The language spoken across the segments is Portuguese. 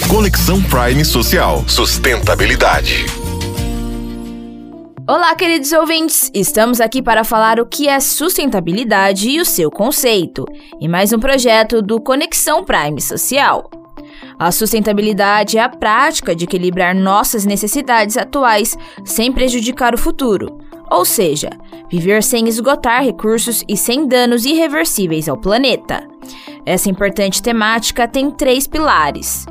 Conexão Prime Social. Sustentabilidade. Olá, queridos ouvintes! Estamos aqui para falar o que é sustentabilidade e o seu conceito, em mais um projeto do Conexão Prime Social. A sustentabilidade é a prática de equilibrar nossas necessidades atuais sem prejudicar o futuro, ou seja, viver sem esgotar recursos e sem danos irreversíveis ao planeta. Essa importante temática tem três pilares: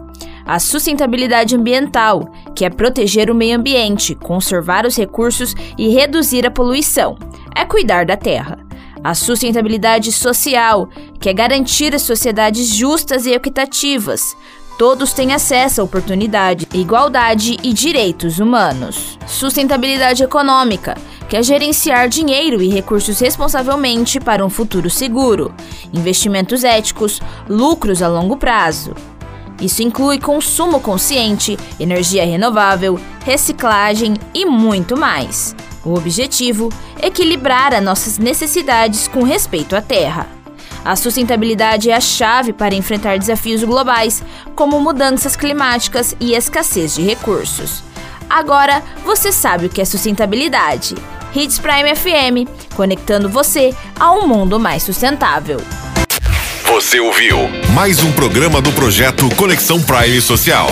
a sustentabilidade ambiental, que é proteger o meio ambiente, conservar os recursos e reduzir a poluição, é cuidar da terra. A sustentabilidade social, que é garantir as sociedades justas e equitativas. Todos têm acesso a oportunidade, igualdade e direitos humanos. Sustentabilidade econômica, que é gerenciar dinheiro e recursos responsavelmente para um futuro seguro, investimentos éticos, lucros a longo prazo. Isso inclui consumo consciente, energia renovável, reciclagem e muito mais. O objetivo é equilibrar as nossas necessidades com respeito à terra. A sustentabilidade é a chave para enfrentar desafios globais, como mudanças climáticas e escassez de recursos. Agora você sabe o que é sustentabilidade. Hits Prime FM, conectando você a um mundo mais sustentável. Você ouviu mais um programa do projeto Conexão Prime Social.